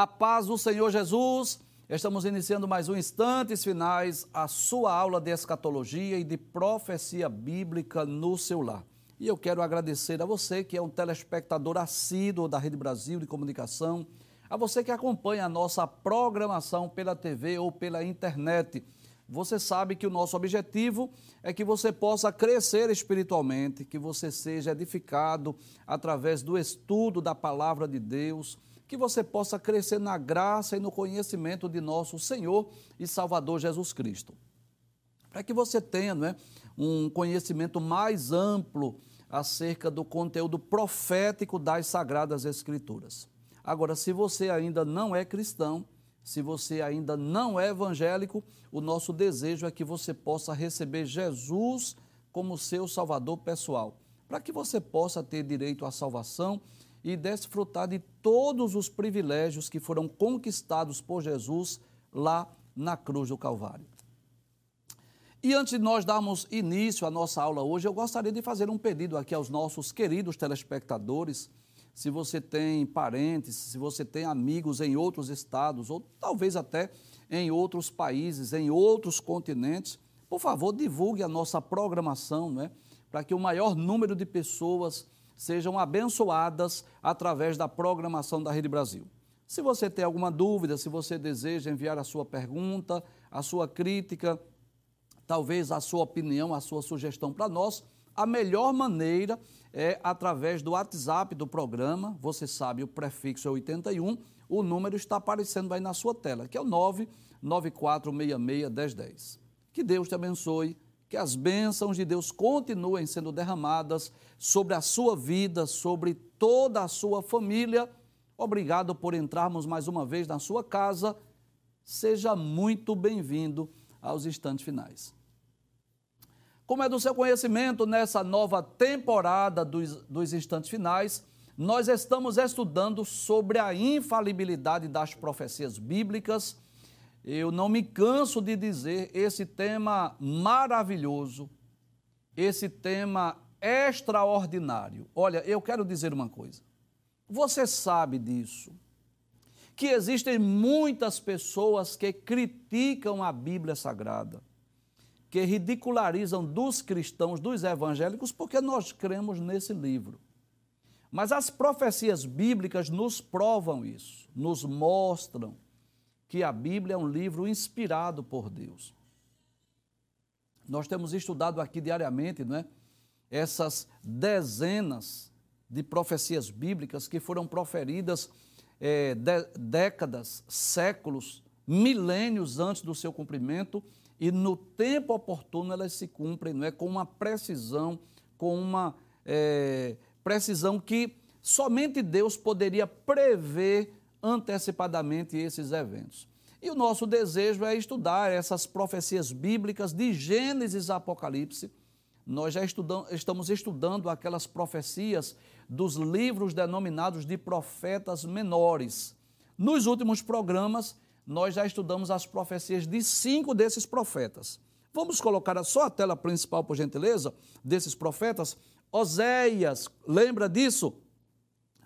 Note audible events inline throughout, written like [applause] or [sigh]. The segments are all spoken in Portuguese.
A paz do Senhor Jesus. Estamos iniciando mais um Instantes Finais, a sua aula de escatologia e de profecia bíblica no seu lar. E eu quero agradecer a você que é um telespectador assíduo da Rede Brasil de Comunicação, a você que acompanha a nossa programação pela TV ou pela internet. Você sabe que o nosso objetivo é que você possa crescer espiritualmente, que você seja edificado através do estudo da palavra de Deus que você possa crescer na graça e no conhecimento de nosso Senhor e Salvador Jesus Cristo. Para que você tenha é, um conhecimento mais amplo acerca do conteúdo profético das Sagradas Escrituras. Agora, se você ainda não é cristão, se você ainda não é evangélico, o nosso desejo é que você possa receber Jesus como seu Salvador pessoal, para que você possa ter direito à salvação e desfrutar de todos os privilégios que foram conquistados por Jesus lá na cruz do Calvário. E antes de nós darmos início à nossa aula hoje, eu gostaria de fazer um pedido aqui aos nossos queridos telespectadores. Se você tem parentes, se você tem amigos em outros estados, ou talvez até em outros países, em outros continentes, por favor, divulgue a nossa programação, né, para que o maior número de pessoas sejam abençoadas através da programação da Rede Brasil. Se você tem alguma dúvida, se você deseja enviar a sua pergunta, a sua crítica, talvez a sua opinião, a sua sugestão para nós, a melhor maneira é através do WhatsApp do programa. Você sabe, o prefixo é 81, o número está aparecendo aí na sua tela, que é o 994661010. Que Deus te abençoe que as bênçãos de Deus continuem sendo derramadas sobre a sua vida, sobre toda a sua família. Obrigado por entrarmos mais uma vez na sua casa. Seja muito bem-vindo aos instantes finais. Como é do seu conhecimento, nessa nova temporada dos, dos instantes finais, nós estamos estudando sobre a infalibilidade das profecias bíblicas eu não me canso de dizer esse tema maravilhoso, esse tema extraordinário. Olha, eu quero dizer uma coisa. Você sabe disso, que existem muitas pessoas que criticam a Bíblia Sagrada, que ridicularizam dos cristãos, dos evangélicos, porque nós cremos nesse livro. Mas as profecias bíblicas nos provam isso, nos mostram que a Bíblia é um livro inspirado por Deus. Nós temos estudado aqui diariamente, não é? Essas dezenas de profecias bíblicas que foram proferidas é, de, décadas, séculos, milênios antes do seu cumprimento e no tempo oportuno elas se cumprem, não é? Com uma precisão, com uma é, precisão que somente Deus poderia prever antecipadamente esses eventos. E o nosso desejo é estudar essas profecias bíblicas de Gênesis a Apocalipse. Nós já estudam, estamos estudando aquelas profecias dos livros denominados de profetas menores. Nos últimos programas, nós já estudamos as profecias de cinco desses profetas. Vamos colocar só a tela principal, por gentileza, desses profetas. Oséias, lembra disso?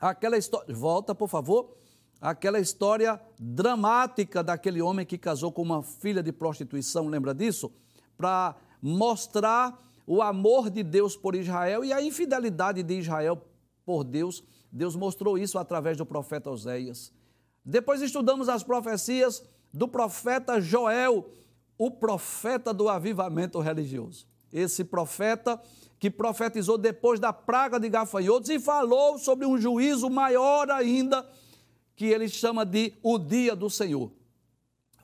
Aquela história. Volta, por favor aquela história dramática daquele homem que casou com uma filha de prostituição, lembra disso? Para mostrar o amor de Deus por Israel e a infidelidade de Israel por Deus. Deus mostrou isso através do profeta Oséias. Depois estudamos as profecias do profeta Joel, o profeta do avivamento religioso. Esse profeta que profetizou depois da praga de gafanhotos e falou sobre um juízo maior ainda que ele chama de o dia do Senhor.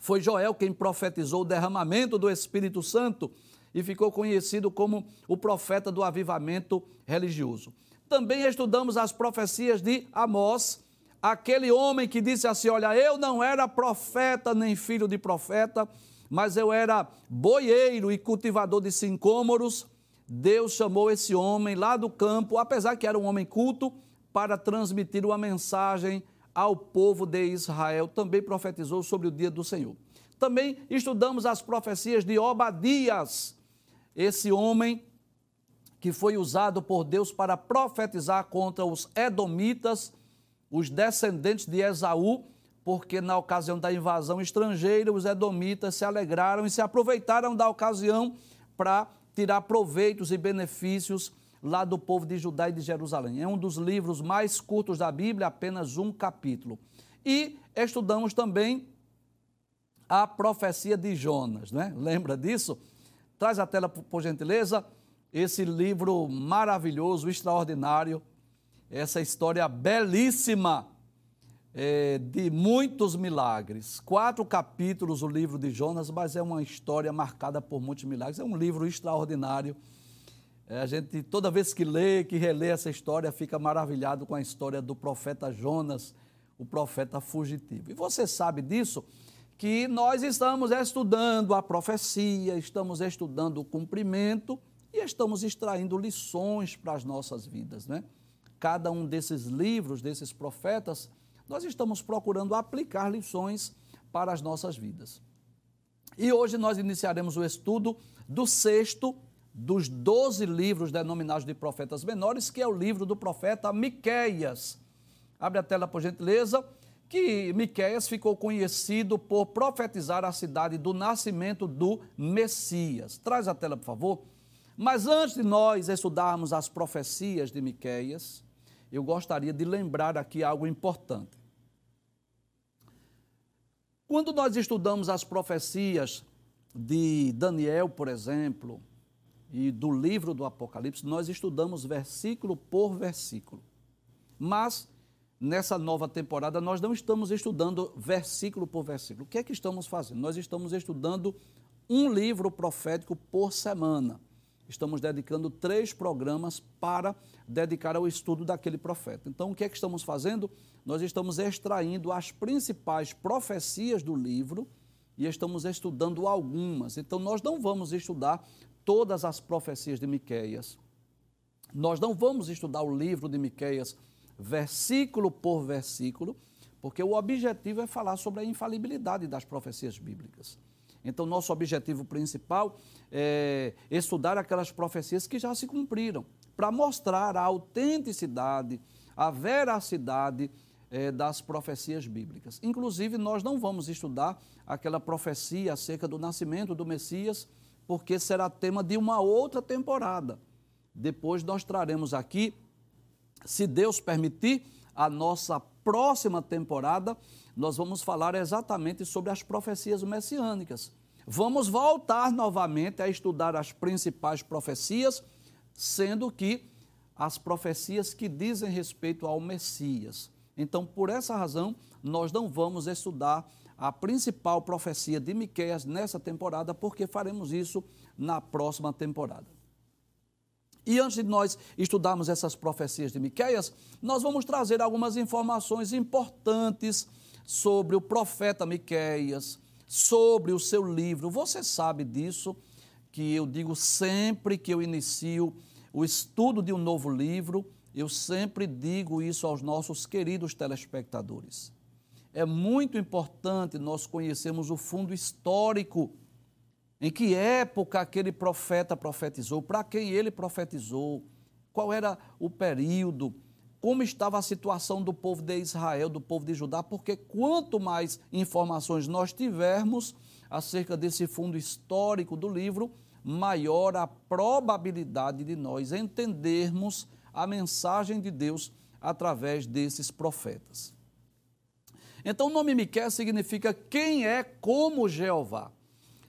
Foi Joel quem profetizou o derramamento do Espírito Santo e ficou conhecido como o profeta do avivamento religioso. Também estudamos as profecias de Amós, aquele homem que disse assim: Olha, eu não era profeta nem filho de profeta, mas eu era boieiro e cultivador de sincômoros. Deus chamou esse homem lá do campo, apesar que era um homem culto, para transmitir uma mensagem ao povo de Israel, também profetizou sobre o dia do Senhor. Também estudamos as profecias de Obadias, esse homem que foi usado por Deus para profetizar contra os edomitas, os descendentes de Esaú, porque na ocasião da invasão estrangeira, os edomitas se alegraram e se aproveitaram da ocasião para tirar proveitos e benefícios lá do povo de Judá e de Jerusalém. É um dos livros mais curtos da Bíblia, apenas um capítulo. E estudamos também a profecia de Jonas, né? Lembra disso? Traz a tela, por gentileza, esse livro maravilhoso, extraordinário, essa história belíssima é, de muitos milagres. Quatro capítulos o livro de Jonas, mas é uma história marcada por muitos milagres. É um livro extraordinário. É, a gente, toda vez que lê, que relê essa história, fica maravilhado com a história do profeta Jonas, o profeta fugitivo. E você sabe disso? Que nós estamos estudando a profecia, estamos estudando o cumprimento e estamos extraindo lições para as nossas vidas, né? Cada um desses livros, desses profetas, nós estamos procurando aplicar lições para as nossas vidas. E hoje nós iniciaremos o estudo do sexto dos doze livros denominados de profetas menores, que é o livro do profeta Miqueias. Abre a tela, por gentileza, que Miqueias ficou conhecido por profetizar a cidade do nascimento do Messias. Traz a tela, por favor. Mas antes de nós estudarmos as profecias de Miqueias, eu gostaria de lembrar aqui algo importante. Quando nós estudamos as profecias de Daniel, por exemplo, e do livro do Apocalipse, nós estudamos versículo por versículo. Mas nessa nova temporada nós não estamos estudando versículo por versículo. O que é que estamos fazendo? Nós estamos estudando um livro profético por semana estamos dedicando três programas para dedicar ao estudo daquele profeta. Então, o que é que estamos fazendo? Nós estamos extraindo as principais profecias do livro e estamos estudando algumas. Então, nós não vamos estudar todas as profecias de Miqueias. Nós não vamos estudar o livro de Miqueias versículo por versículo, porque o objetivo é falar sobre a infalibilidade das profecias bíblicas. Então, nosso objetivo principal é estudar aquelas profecias que já se cumpriram, para mostrar a autenticidade, a veracidade é, das profecias bíblicas. Inclusive, nós não vamos estudar aquela profecia acerca do nascimento do Messias, porque será tema de uma outra temporada. Depois nós traremos aqui, se Deus permitir, a nossa próxima temporada, nós vamos falar exatamente sobre as profecias messiânicas. Vamos voltar novamente a estudar as principais profecias, sendo que as profecias que dizem respeito ao Messias. Então, por essa razão, nós não vamos estudar a principal profecia de Miqueias nessa temporada, porque faremos isso na próxima temporada. E antes de nós estudarmos essas profecias de Miqueias, nós vamos trazer algumas informações importantes sobre o profeta Miqueias, sobre o seu livro. Você sabe disso, que eu digo sempre que eu inicio o estudo de um novo livro, eu sempre digo isso aos nossos queridos telespectadores. É muito importante nós conhecermos o fundo histórico. Em que época aquele profeta profetizou, para quem ele profetizou, qual era o período, como estava a situação do povo de Israel, do povo de Judá, porque quanto mais informações nós tivermos acerca desse fundo histórico do livro, maior a probabilidade de nós entendermos a mensagem de Deus através desses profetas. Então, o nome Miquel significa quem é como Jeová.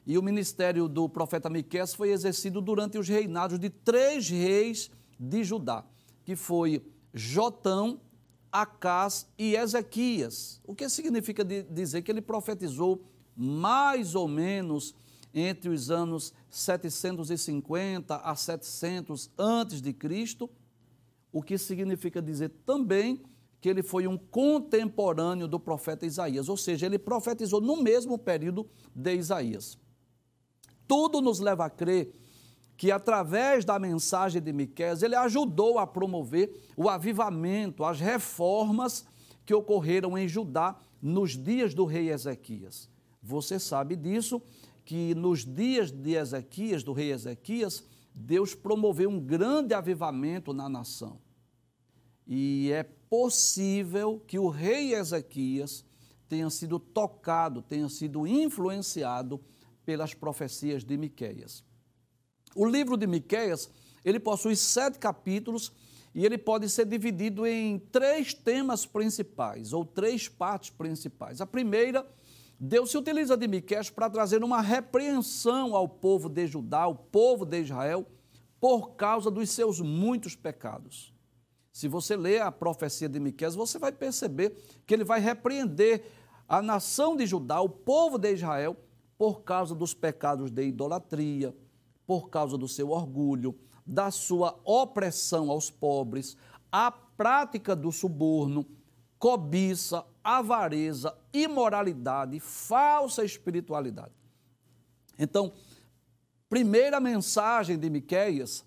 E o ministério do profeta Miqueias foi exercido durante os reinados de três reis de Judá, que foi Jotão, Acás e Ezequias. O que significa dizer que ele profetizou mais ou menos entre os anos 750 a 700 antes de Cristo, o que significa dizer também que ele foi um contemporâneo do profeta Isaías, ou seja, ele profetizou no mesmo período de Isaías. Tudo nos leva a crer que através da mensagem de Miqueias, ele ajudou a promover o avivamento, as reformas que ocorreram em Judá nos dias do rei Ezequias. Você sabe disso, que nos dias de Ezequias, do rei Ezequias, Deus promoveu um grande avivamento na nação. E é possível que o rei Ezequias tenha sido tocado, tenha sido influenciado pelas profecias de Miqueias. O livro de Miqueias, ele possui sete capítulos e ele pode ser dividido em três temas principais, ou três partes principais. A primeira, Deus se utiliza de Miqueias para trazer uma repreensão ao povo de Judá, ao povo de Israel, por causa dos seus muitos pecados. Se você ler a profecia de Miqueias, você vai perceber que ele vai repreender a nação de Judá, o povo de Israel, por causa dos pecados de idolatria, por causa do seu orgulho, da sua opressão aos pobres, a prática do suborno, cobiça, avareza, imoralidade, falsa espiritualidade. Então, primeira mensagem de Miqueias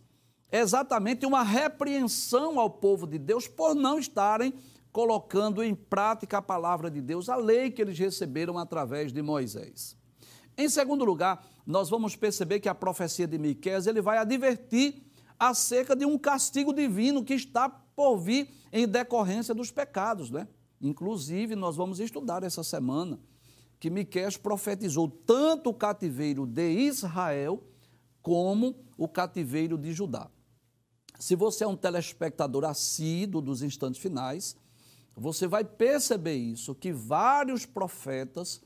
exatamente uma repreensão ao povo de Deus por não estarem colocando em prática a palavra de Deus, a lei que eles receberam através de Moisés. Em segundo lugar, nós vamos perceber que a profecia de Miqueias ele vai advertir acerca de um castigo divino que está por vir em decorrência dos pecados, né? Inclusive, nós vamos estudar essa semana que Miqueias profetizou tanto o cativeiro de Israel como o cativeiro de Judá. Se você é um telespectador assíduo dos instantes finais, você vai perceber isso, que vários profetas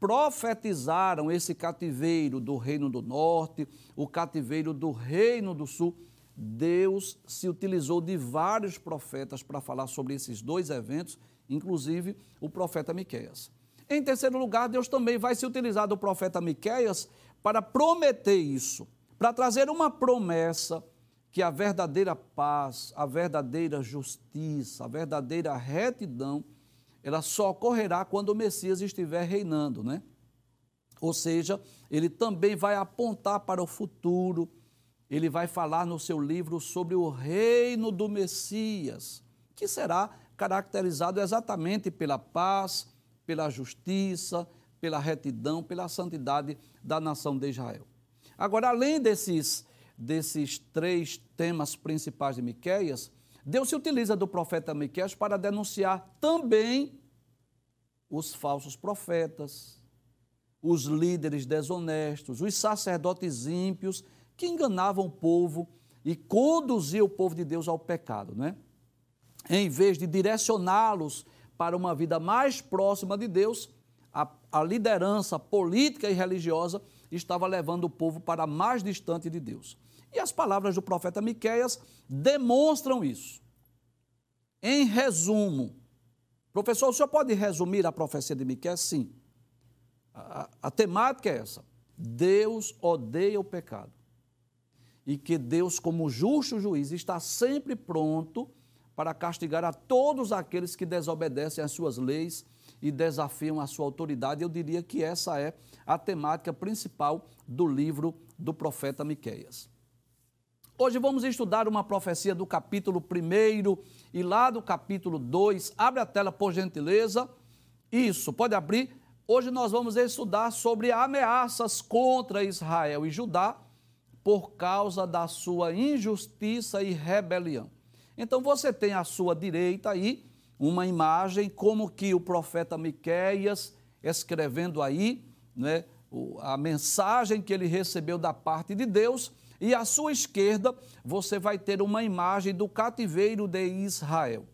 profetizaram esse cativeiro do reino do norte, o cativeiro do reino do sul. Deus se utilizou de vários profetas para falar sobre esses dois eventos, inclusive o profeta Miqueias. Em terceiro lugar, Deus também vai se utilizar do profeta Miqueias para prometer isso, para trazer uma promessa que a verdadeira paz, a verdadeira justiça, a verdadeira retidão ela só ocorrerá quando o Messias estiver reinando, né? Ou seja, ele também vai apontar para o futuro, ele vai falar no seu livro sobre o reino do Messias, que será caracterizado exatamente pela paz, pela justiça, pela retidão, pela santidade da nação de Israel. Agora, além desses, desses três temas principais de Miqueias, Deus se utiliza do profeta Miqueias para denunciar também os falsos profetas, os líderes desonestos, os sacerdotes ímpios que enganavam o povo e conduziam o povo de Deus ao pecado, né? Em vez de direcioná-los para uma vida mais próxima de Deus, a, a liderança política e religiosa estava levando o povo para mais distante de Deus. E as palavras do profeta Miqueias demonstram isso. Em resumo, professor, o senhor pode resumir a profecia de Miqueias? Sim. A, a, temática é essa. Deus odeia o pecado. E que Deus, como justo juiz, está sempre pronto para castigar a todos aqueles que desobedecem às suas leis e desafiam a sua autoridade. Eu diria que essa é a temática principal do livro do profeta Miqueias. Hoje vamos estudar uma profecia do capítulo 1 e lá do capítulo 2. Abre a tela, por gentileza. Isso, pode abrir. Hoje nós vamos estudar sobre ameaças contra Israel e Judá por causa da sua injustiça e rebelião. Então você tem à sua direita aí uma imagem como que o profeta Miqueias escrevendo aí, né, a mensagem que ele recebeu da parte de Deus e à sua esquerda você vai ter uma imagem do cativeiro de Israel.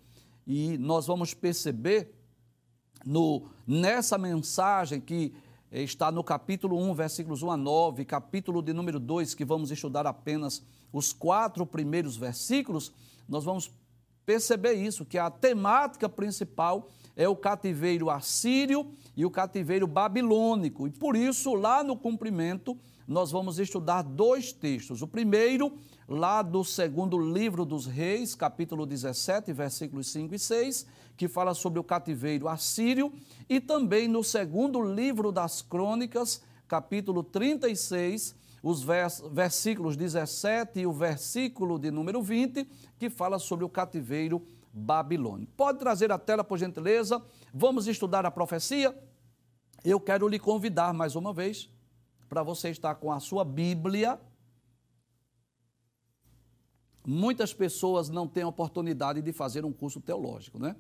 E nós vamos perceber no, nessa mensagem que está no capítulo 1, versículos 1 a 9, capítulo de número 2, que vamos estudar apenas os quatro primeiros versículos, nós vamos perceber isso, que a temática principal é o cativeiro assírio e o cativeiro babilônico. E por isso, lá no cumprimento, nós vamos estudar dois textos. O primeiro, lá do segundo livro dos Reis, capítulo 17, versículos 5 e 6, que fala sobre o cativeiro assírio, e também no segundo livro das Crônicas, capítulo 36, os vers versículos 17 e o versículo de número 20, que fala sobre o cativeiro babilônico. Pode trazer a tela, por gentileza? Vamos estudar a profecia? Eu quero lhe convidar mais uma vez para você estar com a sua Bíblia. Muitas pessoas não têm oportunidade de fazer um curso teológico, né?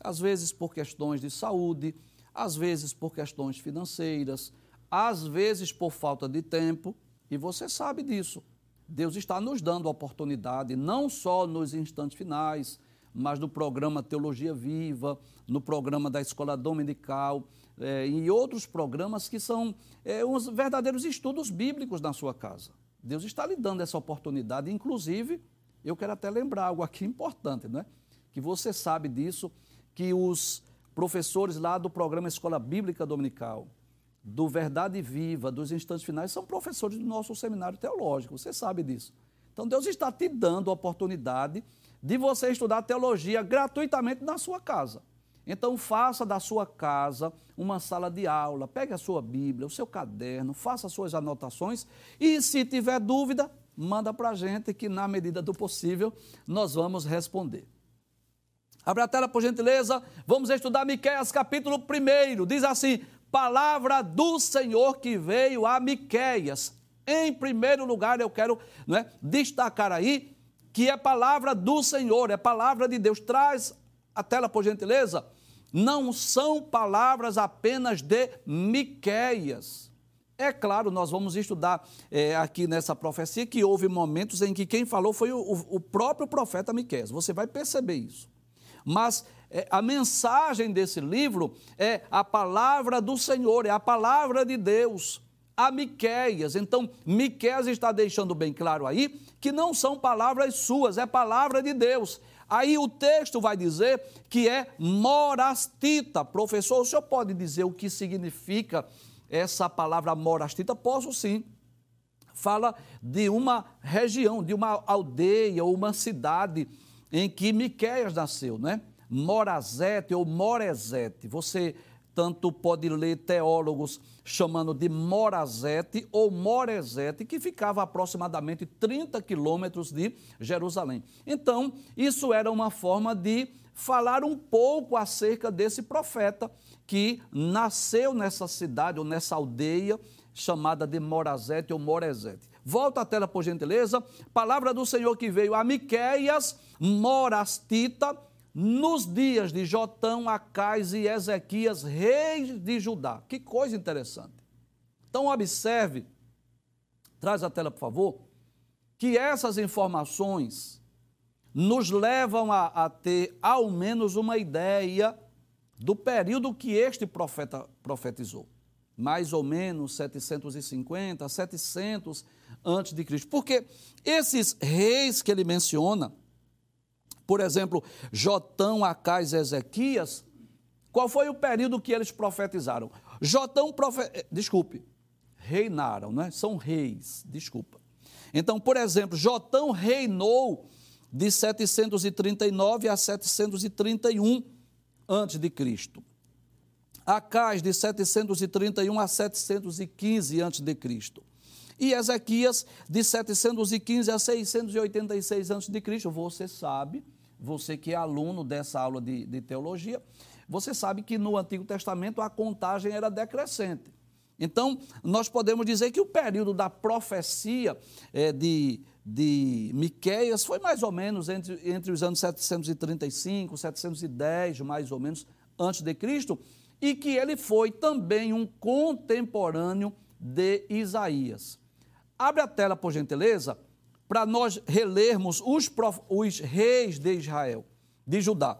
Às vezes por questões de saúde, às vezes por questões financeiras, às vezes por falta de tempo, e você sabe disso. Deus está nos dando a oportunidade, não só nos instantes finais, mas no programa Teologia Viva, no programa da Escola Dominical, é, e outros programas que são é, uns verdadeiros estudos bíblicos na sua casa. Deus está lhe dando essa oportunidade, inclusive, eu quero até lembrar algo aqui [laughs] importante, não é? Que você sabe disso, que os professores lá do programa Escola Bíblica Dominical, do Verdade Viva, dos Instantes Finais, são professores do nosso seminário teológico, você sabe disso. Então Deus está te dando a oportunidade de você estudar teologia gratuitamente na sua casa. Então faça da sua casa uma sala de aula, pegue a sua Bíblia, o seu caderno, faça as suas anotações e se tiver dúvida, manda para a gente que na medida do possível nós vamos responder. Abre a tela por gentileza, vamos estudar Miqueias capítulo 1, diz assim, palavra do Senhor que veio a Miqueias. Em primeiro lugar, eu quero não é, destacar aí que é palavra do Senhor, é palavra de Deus. Traz a tela, por gentileza. Não são palavras apenas de Miqueias. É claro, nós vamos estudar é, aqui nessa profecia que houve momentos em que quem falou foi o, o próprio profeta Miqueias. Você vai perceber isso. Mas é, a mensagem desse livro é a palavra do Senhor, é a palavra de Deus a Miqueias. Então, Miqueias está deixando bem claro aí que não são palavras suas, é palavra de Deus. Aí o texto vai dizer que é morastita. Professor, o senhor pode dizer o que significa essa palavra morastita? Posso sim. Fala de uma região, de uma aldeia ou uma cidade em que Miqueias nasceu, né? Morazete ou Morezete. Você tanto pode ler teólogos chamando de Morazete ou Morezete, que ficava a aproximadamente 30 quilômetros de Jerusalém. Então, isso era uma forma de falar um pouco acerca desse profeta que nasceu nessa cidade ou nessa aldeia chamada de Morazete ou Morezete. Volta a tela, por gentileza. Palavra do Senhor que veio a Miqueias, Morastita, nos dias de Jotão, Acais e Ezequias, reis de Judá. Que coisa interessante. Então, observe, traz a tela, por favor, que essas informações nos levam a, a ter ao menos uma ideia do período que este profeta profetizou. Mais ou menos 750, 700 antes de Cristo. Porque esses reis que ele menciona, por exemplo, Jotão, Acais e Ezequias, qual foi o período que eles profetizaram? Jotão, profe... Eh, desculpe, reinaram, né? São reis, desculpa. Então, por exemplo, Jotão reinou de 739 a 731 antes de Cristo. Acais de 731 a 715 antes de Cristo e Ezequias de 715 a 686 a.C. Você sabe, você que é aluno dessa aula de, de teologia, você sabe que no Antigo Testamento a contagem era decrescente. Então, nós podemos dizer que o período da profecia é, de, de Miqueias foi mais ou menos entre, entre os anos 735, 710, mais ou menos, antes de Cristo, e que ele foi também um contemporâneo de Isaías. Abre a tela, por gentileza, para nós relermos os, prof... os reis de Israel, de Judá,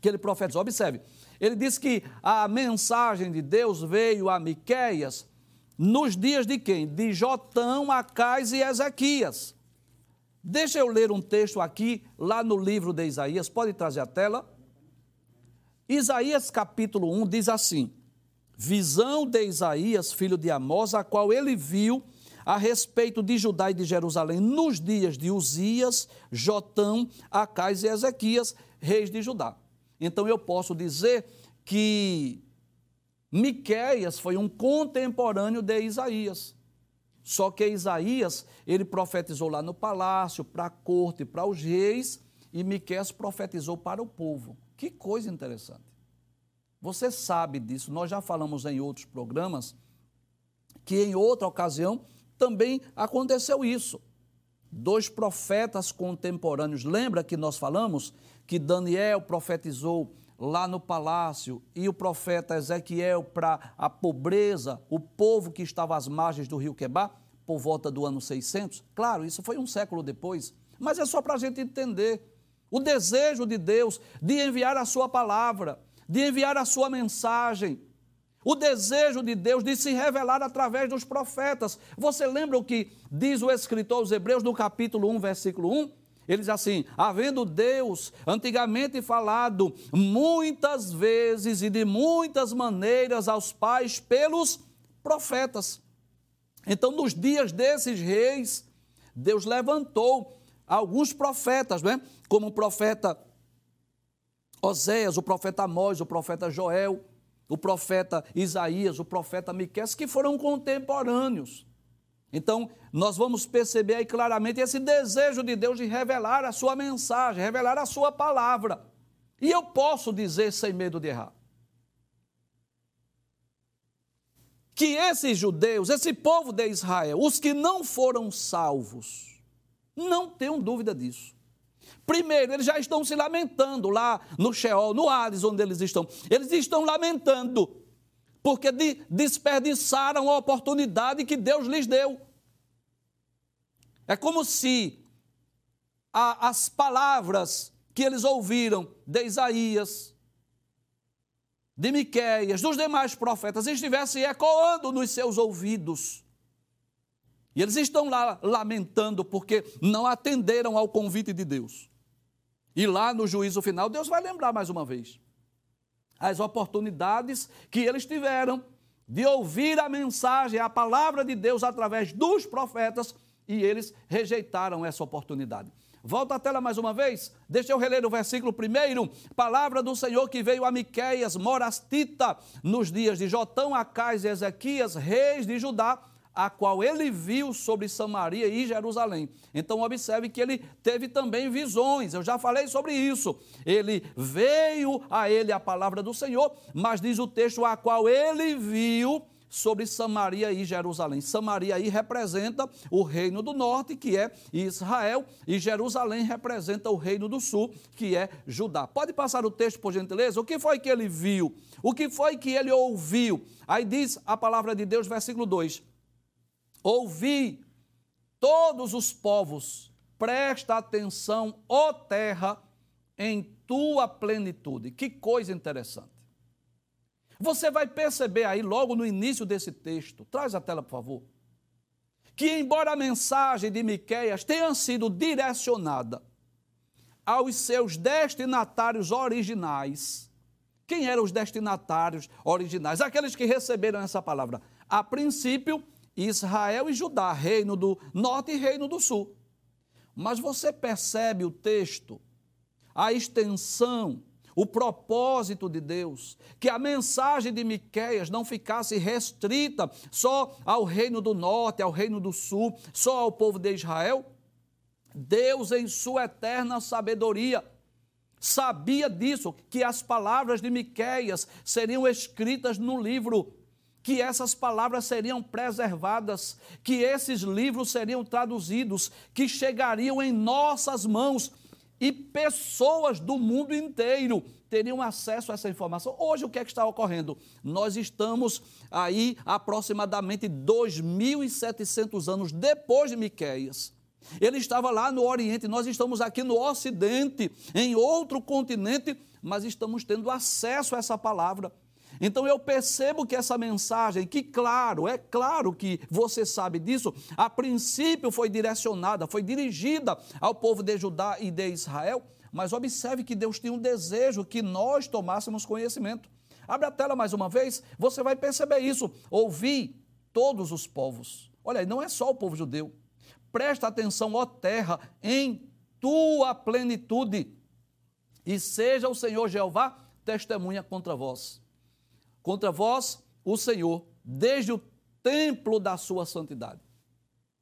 que ele profetizou. Observe, ele diz que a mensagem de Deus veio a Miqueias nos dias de quem? De Jotão, Acais e Ezequias. Deixa eu ler um texto aqui, lá no livro de Isaías, pode trazer a tela? Isaías capítulo 1 diz assim: Visão de Isaías, filho de Amós, a qual ele viu a respeito de Judá e de Jerusalém nos dias de Uzias, Jotão, Acais e Ezequias, reis de Judá. Então eu posso dizer que Miqueias foi um contemporâneo de Isaías. Só que Isaías, ele profetizou lá no palácio, para a corte, para os reis, e Miqueias profetizou para o povo. Que coisa interessante. Você sabe disso, nós já falamos em outros programas que em outra ocasião também aconteceu isso. Dois profetas contemporâneos, lembra que nós falamos que Daniel profetizou lá no palácio e o profeta Ezequiel para a pobreza, o povo que estava às margens do rio Quebar, por volta do ano 600. Claro, isso foi um século depois, mas é só para a gente entender o desejo de Deus de enviar a sua palavra, de enviar a sua mensagem, o desejo de Deus de se revelar através dos profetas. Você lembra o que diz o escritor aos Hebreus no capítulo 1, versículo 1? Ele diz assim: havendo Deus antigamente falado muitas vezes e de muitas maneiras aos pais pelos profetas. Então, nos dias desses reis, Deus levantou alguns profetas, né? como o profeta Oséias, o profeta Amós, o profeta Joel, o profeta Isaías, o profeta Miqueias, que foram contemporâneos. Então, nós vamos perceber aí claramente esse desejo de Deus de revelar a sua mensagem, revelar a sua palavra. E eu posso dizer sem medo de errar. Que esses judeus, esse povo de Israel, os que não foram salvos, não tenham dúvida disso. Primeiro, eles já estão se lamentando lá no Sheol, no Hades, onde eles estão. Eles estão lamentando porque de, desperdiçaram a oportunidade que Deus lhes deu. É como se a, as palavras que eles ouviram de Isaías, de Miqueias, dos demais profetas, estivessem ecoando nos seus ouvidos. E eles estão lá lamentando porque não atenderam ao convite de Deus. E lá no juízo final, Deus vai lembrar mais uma vez as oportunidades que eles tiveram de ouvir a mensagem, a palavra de Deus através dos profetas, e eles rejeitaram essa oportunidade. Volta a tela mais uma vez. Deixa eu reler o versículo primeiro. Palavra do Senhor que veio a Miqueias, morastita, nos dias de Jotão, Acais e Ezequias, reis de Judá, a qual ele viu sobre Samaria e Jerusalém. Então, observe que ele teve também visões, eu já falei sobre isso. Ele veio a ele a palavra do Senhor, mas diz o texto a qual ele viu sobre Samaria e Jerusalém. Samaria aí representa o reino do norte, que é Israel, e Jerusalém representa o reino do sul, que é Judá. Pode passar o texto, por gentileza? O que foi que ele viu? O que foi que ele ouviu? Aí diz a palavra de Deus, versículo 2: Ouvi todos os povos, presta atenção, ó terra, em tua plenitude. Que coisa interessante. Você vai perceber aí, logo no início desse texto, traz a tela, por favor, que embora a mensagem de Miqueias tenha sido direcionada aos seus destinatários originais, quem eram os destinatários originais? Aqueles que receberam essa palavra. A princípio, Israel e Judá, reino do norte e reino do sul. Mas você percebe o texto, a extensão, o propósito de Deus, que a mensagem de Miqueias não ficasse restrita só ao reino do norte, ao reino do sul, só ao povo de Israel. Deus, em sua eterna sabedoria, sabia disso, que as palavras de Miqueias seriam escritas no livro que essas palavras seriam preservadas, que esses livros seriam traduzidos, que chegariam em nossas mãos e pessoas do mundo inteiro teriam acesso a essa informação. Hoje, o que é que está ocorrendo? Nós estamos aí aproximadamente 2.700 anos depois de Miqueias. Ele estava lá no Oriente, nós estamos aqui no Ocidente, em outro continente, mas estamos tendo acesso a essa palavra. Então eu percebo que essa mensagem, que claro, é claro que você sabe disso, a princípio foi direcionada, foi dirigida ao povo de Judá e de Israel, mas observe que Deus tinha um desejo que nós tomássemos conhecimento. Abre a tela mais uma vez, você vai perceber isso. Ouvi todos os povos. Olha não é só o povo judeu. Presta atenção, ó terra, em tua plenitude, e seja o Senhor Jeová testemunha contra vós contra vós o Senhor, desde o templo da sua santidade.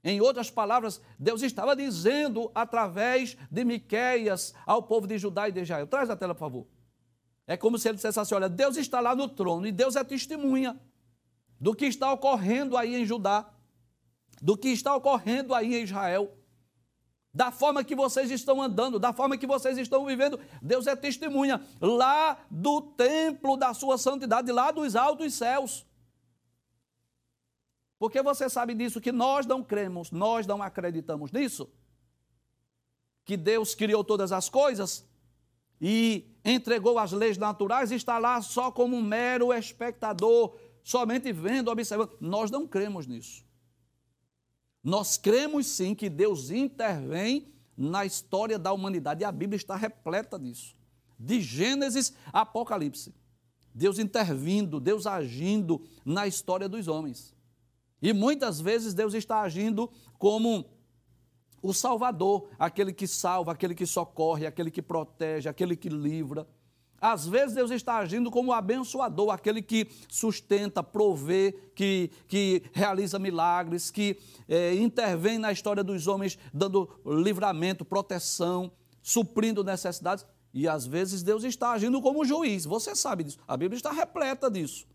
Em outras palavras, Deus estava dizendo através de Miqueias ao povo de Judá e de Israel. Traz a tela, por favor. É como se ele dissesse assim: olha, Deus está lá no trono e Deus é testemunha do que está ocorrendo aí em Judá, do que está ocorrendo aí em Israel. Da forma que vocês estão andando, da forma que vocês estão vivendo. Deus é testemunha lá do templo da sua santidade, lá dos altos céus. Porque você sabe disso que nós não cremos, nós não acreditamos nisso. Que Deus criou todas as coisas e entregou as leis naturais está lá só como um mero espectador, somente vendo, observando. Nós não cremos nisso. Nós cremos sim que Deus intervém na história da humanidade e a Bíblia está repleta disso. De Gênesis a Apocalipse. Deus intervindo, Deus agindo na história dos homens. E muitas vezes Deus está agindo como o Salvador, aquele que salva, aquele que socorre, aquele que protege, aquele que livra. Às vezes Deus está agindo como abençoador, aquele que sustenta, provê, que, que realiza milagres, que é, intervém na história dos homens, dando livramento, proteção, suprindo necessidades. E às vezes Deus está agindo como juiz, você sabe disso. A Bíblia está repleta disso.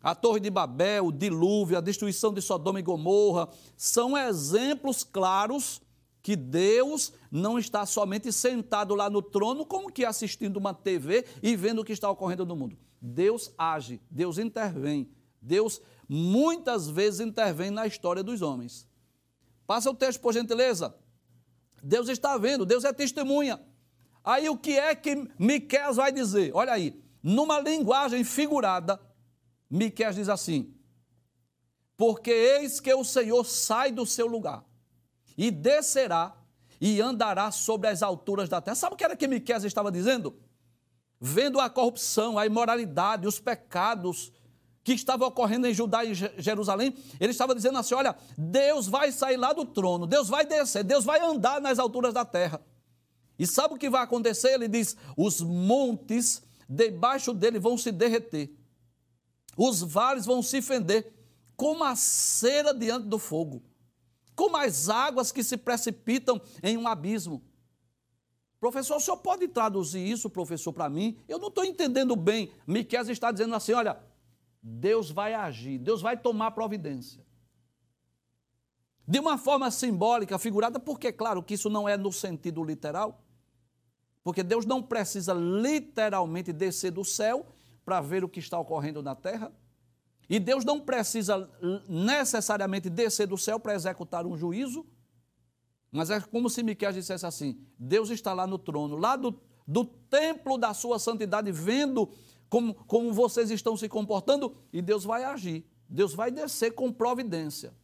A Torre de Babel, o dilúvio, a destruição de Sodoma e Gomorra são exemplos claros que Deus não está somente sentado lá no trono, como que assistindo uma TV e vendo o que está ocorrendo no mundo. Deus age, Deus intervém. Deus muitas vezes intervém na história dos homens. Passa o texto, por gentileza. Deus está vendo, Deus é testemunha. Aí o que é que Miqueias vai dizer? Olha aí, numa linguagem figurada, Miqueias diz assim: Porque eis que o Senhor sai do seu lugar e descerá e andará sobre as alturas da terra. Sabe o que era que Miqueias estava dizendo? Vendo a corrupção, a imoralidade, os pecados que estavam ocorrendo em Judá e Jerusalém, ele estava dizendo assim: olha, Deus vai sair lá do trono, Deus vai descer, Deus vai andar nas alturas da terra. E sabe o que vai acontecer? Ele diz: os montes debaixo dele vão se derreter, os vales vão se fender, como a cera diante do fogo como as águas que se precipitam em um abismo. Professor, o senhor pode traduzir isso, professor, para mim? Eu não estou entendendo bem. Miquel está dizendo assim: olha, Deus vai agir, Deus vai tomar providência. De uma forma simbólica, figurada, porque, claro, que isso não é no sentido literal. Porque Deus não precisa literalmente descer do céu para ver o que está ocorrendo na terra. E Deus não precisa necessariamente descer do céu para executar um juízo, mas é como se Miquel dissesse assim: Deus está lá no trono, lá do, do templo da sua santidade, vendo como, como vocês estão se comportando, e Deus vai agir. Deus vai descer com providência.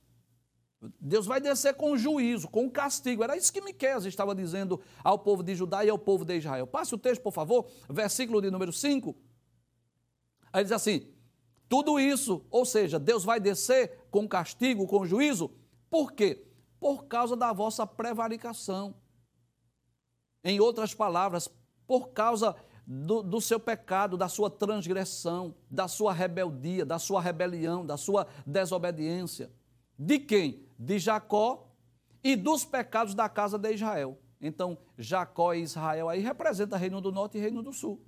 Deus vai descer com juízo, com castigo. Era isso que Miqueias estava dizendo ao povo de Judá e ao povo de Israel. Passe o texto, por favor, versículo de número 5. Aí diz assim: tudo isso, ou seja, Deus vai descer com castigo, com juízo, por quê? Por causa da vossa prevaricação. Em outras palavras, por causa do, do, seu pecado, da sua transgressão, da sua rebeldia, da sua rebelião, da sua desobediência. De quem? De Jacó e dos pecados da casa de Israel. Então, Jacó e Israel aí representa Reino do Norte e Reino do Sul.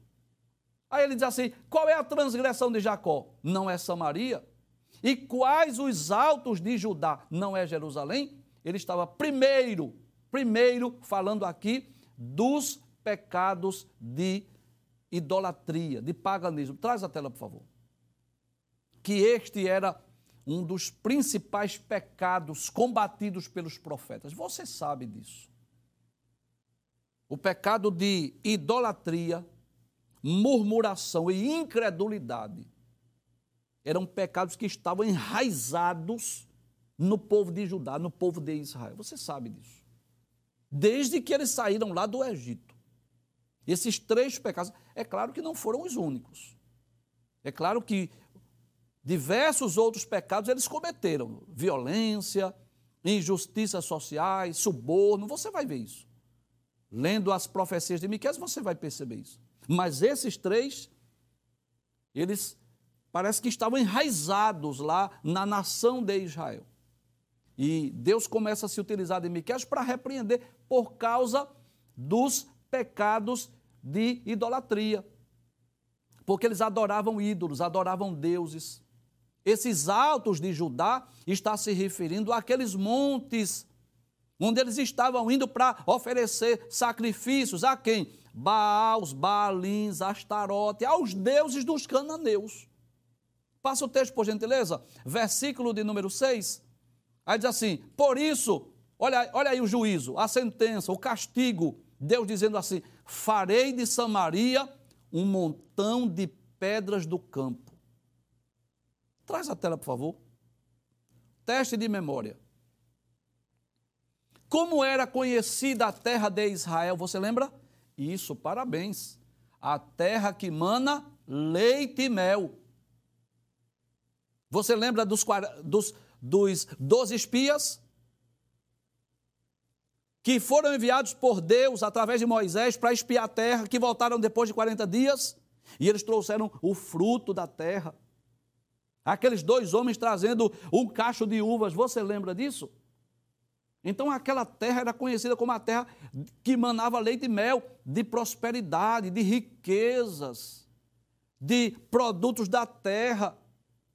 Aí ele diz assim: qual é a transgressão de Jacó? Não é Samaria? E quais os altos de Judá? Não é Jerusalém? Ele estava primeiro, primeiro falando aqui dos pecados de idolatria, de paganismo. Traz a tela, por favor. Que este era um dos principais pecados combatidos pelos profetas. Você sabe disso. O pecado de idolatria murmuração e incredulidade eram pecados que estavam enraizados no povo de Judá, no povo de Israel. Você sabe disso. Desde que eles saíram lá do Egito. Esses três pecados, é claro que não foram os únicos. É claro que diversos outros pecados eles cometeram: violência, injustiças sociais, suborno. Você vai ver isso. Lendo as profecias de Miquel, você vai perceber isso. Mas esses três, eles parece que estavam enraizados lá na nação de Israel. E Deus começa a se utilizar de Miqueias para repreender por causa dos pecados de idolatria. Porque eles adoravam ídolos, adoravam deuses. Esses altos de Judá está se referindo àqueles montes onde eles estavam indo para oferecer sacrifícios a quem? Baals, Baalins, Astarote, aos deuses dos cananeus. Passa o texto, por gentileza, versículo de número 6. Aí diz assim: Por isso, olha, olha aí o juízo, a sentença, o castigo. Deus dizendo assim: Farei de Samaria um montão de pedras do campo. Traz a tela, por favor. Teste de memória. Como era conhecida a terra de Israel, você lembra? Isso, parabéns. A terra que mana leite e mel. Você lembra dos, dos, dos 12 espias? Que foram enviados por Deus através de Moisés para espiar a terra, que voltaram depois de 40 dias, e eles trouxeram o fruto da terra. Aqueles dois homens trazendo um cacho de uvas, você lembra disso? Então aquela terra era conhecida como a terra que manava leite e mel, de prosperidade, de riquezas, de produtos da terra.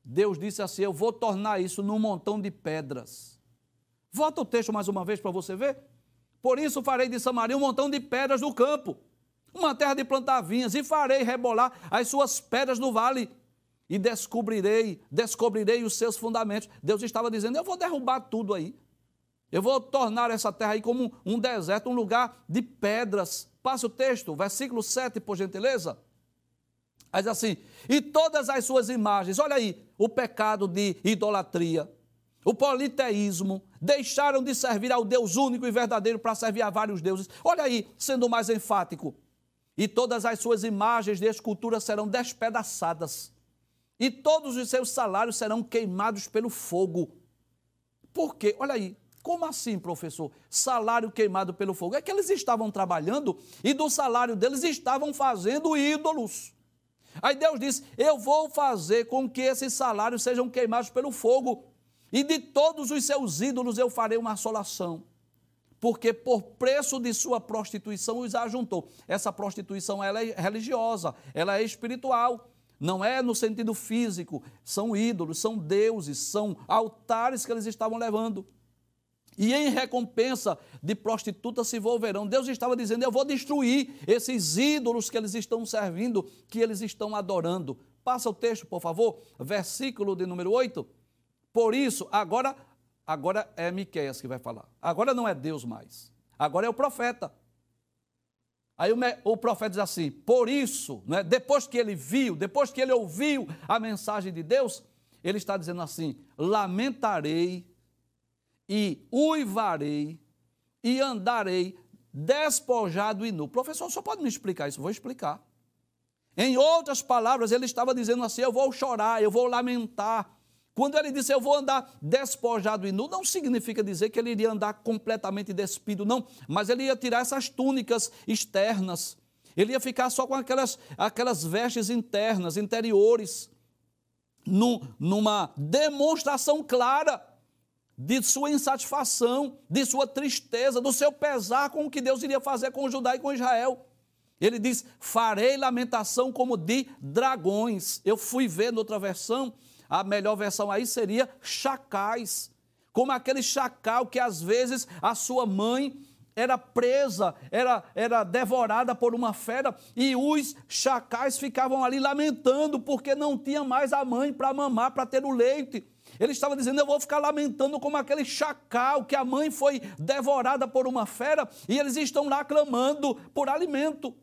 Deus disse assim: Eu vou tornar isso num montão de pedras. Volta o texto mais uma vez para você ver. Por isso farei de Samaria um montão de pedras no campo, uma terra de plantar vinhas, e farei rebolar as suas pedras no vale, e descobrirei, descobrirei os seus fundamentos. Deus estava dizendo: Eu vou derrubar tudo aí. Eu vou tornar essa terra aí como um deserto, um lugar de pedras. Passa o texto, versículo 7, por gentileza. Mas assim, e todas as suas imagens, olha aí, o pecado de idolatria, o politeísmo, deixaram de servir ao Deus único e verdadeiro para servir a vários deuses. Olha aí, sendo mais enfático. E todas as suas imagens de escultura serão despedaçadas, e todos os seus salários serão queimados pelo fogo. Por quê? Olha aí, como assim, professor? Salário queimado pelo fogo. É que eles estavam trabalhando e do salário deles estavam fazendo ídolos. Aí Deus disse: Eu vou fazer com que esses salários sejam queimados pelo fogo, e de todos os seus ídolos eu farei uma assolação. Porque por preço de sua prostituição os ajuntou. Essa prostituição ela é religiosa, ela é espiritual. Não é no sentido físico, são ídolos, são deuses, são altares que eles estavam levando e em recompensa de prostitutas se envolverão. Deus estava dizendo: Eu vou destruir esses ídolos que eles estão servindo, que eles estão adorando. Passa o texto, por favor, versículo de número 8. Por isso, agora, agora é Miqueias que vai falar. Agora não é Deus mais. Agora é o profeta. Aí o, o profeta diz assim: Por isso, né, depois que ele viu, depois que ele ouviu a mensagem de Deus, ele está dizendo assim: Lamentarei e uivarei e andarei despojado e nu. Professor, só pode me explicar isso? Vou explicar. Em outras palavras, ele estava dizendo assim: eu vou chorar, eu vou lamentar. Quando ele disse eu vou andar despojado e nu, não significa dizer que ele iria andar completamente despido, não, mas ele ia tirar essas túnicas externas, ele ia ficar só com aquelas, aquelas vestes internas, interiores, numa demonstração clara de sua insatisfação, de sua tristeza, do seu pesar com o que Deus iria fazer com Judá e com Israel. Ele diz: Farei lamentação como de dragões. Eu fui ver noutra versão, a melhor versão aí seria chacais, como aquele chacal que às vezes a sua mãe era presa, era, era devorada por uma fera, e os chacais ficavam ali lamentando porque não tinha mais a mãe para mamar, para ter o leite. Ele estava dizendo: Eu vou ficar lamentando como aquele chacal que a mãe foi devorada por uma fera e eles estão lá clamando por alimento.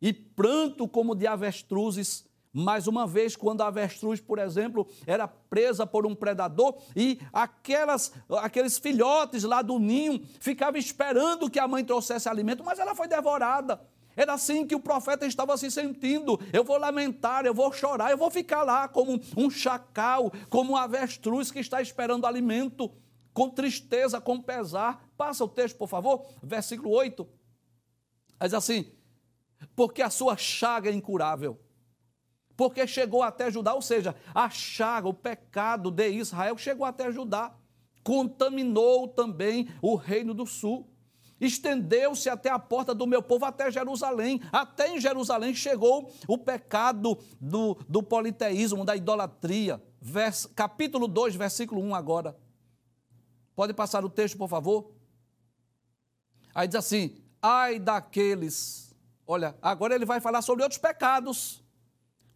E pranto como de avestruzes. Mais uma vez, quando a avestruz, por exemplo, era presa por um predador e aquelas, aqueles filhotes lá do ninho ficavam esperando que a mãe trouxesse alimento, mas ela foi devorada. Era assim que o profeta estava se sentindo. Eu vou lamentar, eu vou chorar, eu vou ficar lá como um chacal, como um avestruz que está esperando alimento, com tristeza, com pesar. Passa o texto, por favor, versículo 8. Diz assim: porque a sua chaga é incurável. Porque chegou até Judá, ou seja, a chaga, o pecado de Israel chegou até Judá, contaminou também o reino do sul estendeu-se até a porta do meu povo, até Jerusalém. Até em Jerusalém chegou o pecado do, do politeísmo, da idolatria. Vers, capítulo 2, versículo 1 agora. Pode passar o texto, por favor? Aí diz assim: ai daqueles. Olha, agora ele vai falar sobre outros pecados.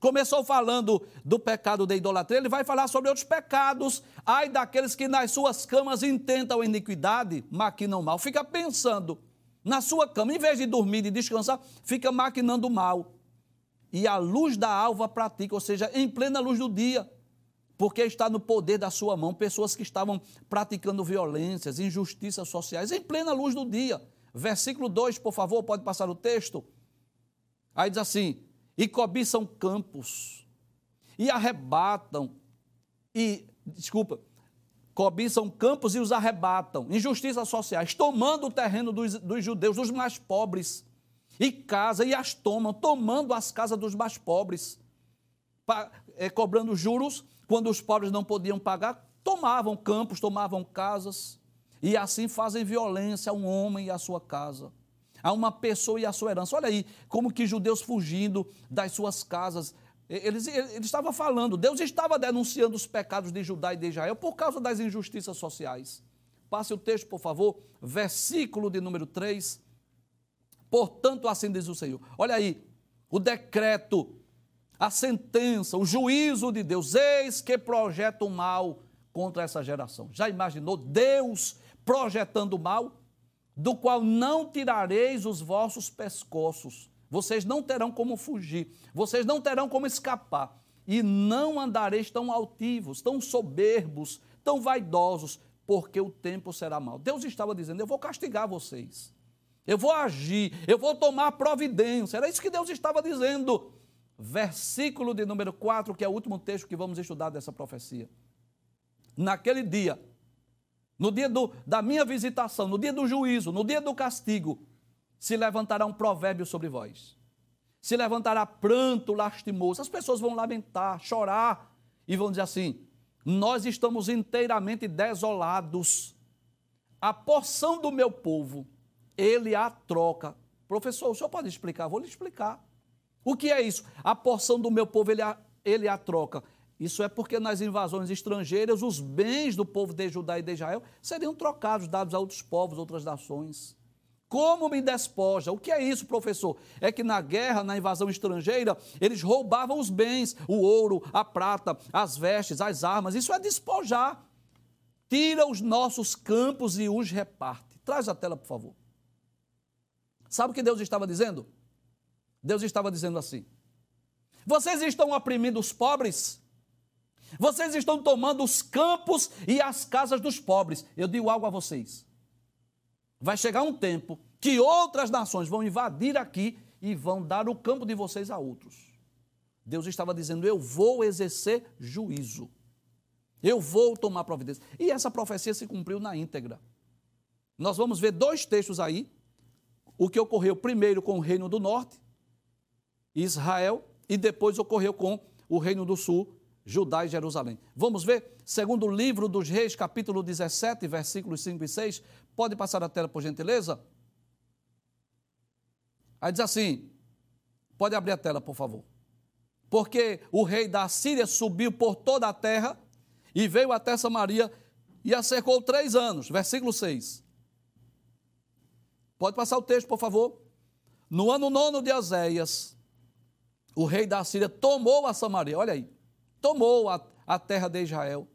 Começou falando do pecado da idolatria, ele vai falar sobre outros pecados. Ai daqueles que nas suas camas intentam iniquidade, maquinam mal. Fica pensando na sua cama, em vez de dormir e descansar, fica maquinando mal. E a luz da alva pratica, ou seja, em plena luz do dia, porque está no poder da sua mão pessoas que estavam praticando violências, injustiças sociais, em plena luz do dia. Versículo 2, por favor, pode passar o texto. Aí diz assim: e cobiçam campos, e arrebatam, e, desculpa, cobiçam campos e os arrebatam, injustiças sociais, tomando o terreno dos, dos judeus, dos mais pobres, e casa, e as tomam, tomando as casas dos mais pobres, é, cobrando juros, quando os pobres não podiam pagar, tomavam campos, tomavam casas, e assim fazem violência a um homem e a sua casa a uma pessoa e a sua herança. Olha aí, como que judeus fugindo das suas casas. Eles, ele estava falando, Deus estava denunciando os pecados de Judá e de Israel por causa das injustiças sociais. Passe o texto, por favor, versículo de número 3. Portanto, assim diz o Senhor. Olha aí, o decreto, a sentença, o juízo de Deus. Eis que projeta o mal contra essa geração. Já imaginou Deus projetando o mal? Do qual não tirareis os vossos pescoços. Vocês não terão como fugir, vocês não terão como escapar, e não andareis tão altivos, tão soberbos, tão vaidosos, porque o tempo será mau. Deus estava dizendo: Eu vou castigar vocês, eu vou agir, eu vou tomar providência. Era isso que Deus estava dizendo. Versículo de número 4, que é o último texto que vamos estudar dessa profecia. Naquele dia, no dia do, da minha visitação, no dia do juízo, no dia do castigo, se levantará um provérbio sobre vós. Se levantará pranto lastimoso. As pessoas vão lamentar, chorar e vão dizer assim: Nós estamos inteiramente desolados. A porção do meu povo, ele a troca. Professor, o senhor pode explicar? Vou lhe explicar. O que é isso? A porção do meu povo, ele a, ele a troca. Isso é porque nas invasões estrangeiras os bens do povo de Judá e de Israel seriam trocados, dados a outros povos, outras nações. Como me despoja? O que é isso, professor? É que na guerra, na invasão estrangeira, eles roubavam os bens, o ouro, a prata, as vestes, as armas. Isso é despojar. Tira os nossos campos e os reparte. Traz a tela, por favor. Sabe o que Deus estava dizendo? Deus estava dizendo assim: Vocês estão oprimindo os pobres? Vocês estão tomando os campos e as casas dos pobres. Eu digo algo a vocês. Vai chegar um tempo que outras nações vão invadir aqui e vão dar o campo de vocês a outros. Deus estava dizendo: Eu vou exercer juízo. Eu vou tomar providência. E essa profecia se cumpriu na íntegra. Nós vamos ver dois textos aí. O que ocorreu primeiro com o reino do norte, Israel, e depois ocorreu com o reino do sul, Judá e Jerusalém. Vamos ver, segundo o livro dos Reis, capítulo 17, versículos 5 e 6. Pode passar a tela, por gentileza? Aí diz assim: pode abrir a tela, por favor. Porque o rei da Síria subiu por toda a terra e veio até Samaria e a cercou três anos. Versículo 6. Pode passar o texto, por favor. No ano nono de Oséias, o rei da Síria tomou a Samaria. Olha aí tomou a, a terra de Israel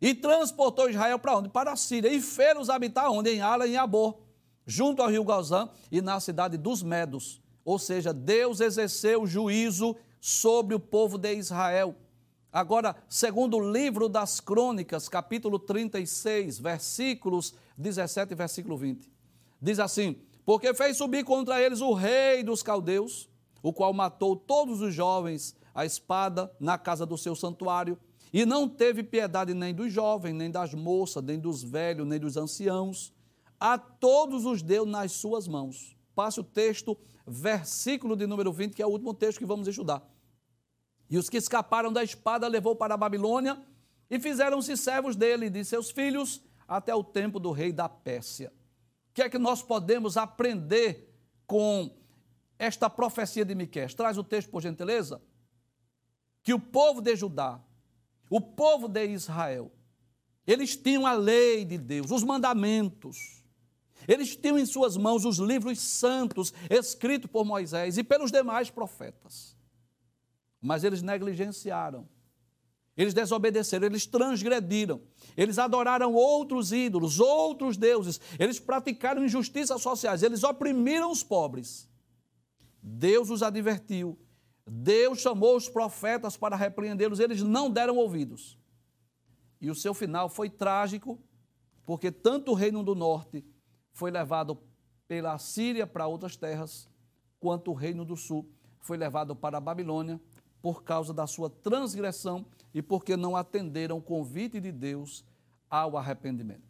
e transportou Israel para onde? Para a Síria e fez-os habitar onde? Em Ala e em Abor, junto ao rio Gozã e na cidade dos Medos. Ou seja, Deus exerceu juízo sobre o povo de Israel. Agora, segundo o livro das Crônicas, capítulo 36, versículos 17 e versículo 20, diz assim: Porque fez subir contra eles o rei dos caldeus, o qual matou todos os jovens a espada na casa do seu santuário, e não teve piedade nem dos jovens, nem das moças, nem dos velhos, nem dos anciãos. A todos os deu nas suas mãos. Passe o texto, versículo de número 20, que é o último texto que vamos estudar. E os que escaparam da espada levou para a Babilônia e fizeram-se servos dele e de seus filhos até o tempo do rei da Pérsia. O que é que nós podemos aprender com esta profecia de Miqués? Traz o texto, por gentileza que o povo de Judá, o povo de Israel, eles tinham a lei de Deus, os mandamentos. Eles tinham em suas mãos os livros santos escritos por Moisés e pelos demais profetas. Mas eles negligenciaram. Eles desobedeceram, eles transgrediram, eles adoraram outros ídolos, outros deuses, eles praticaram injustiças sociais, eles oprimiram os pobres. Deus os advertiu, Deus chamou os profetas para repreendê-los, eles não deram ouvidos. E o seu final foi trágico, porque tanto o reino do norte foi levado pela Síria para outras terras, quanto o reino do sul foi levado para a Babilônia por causa da sua transgressão e porque não atenderam o convite de Deus ao arrependimento.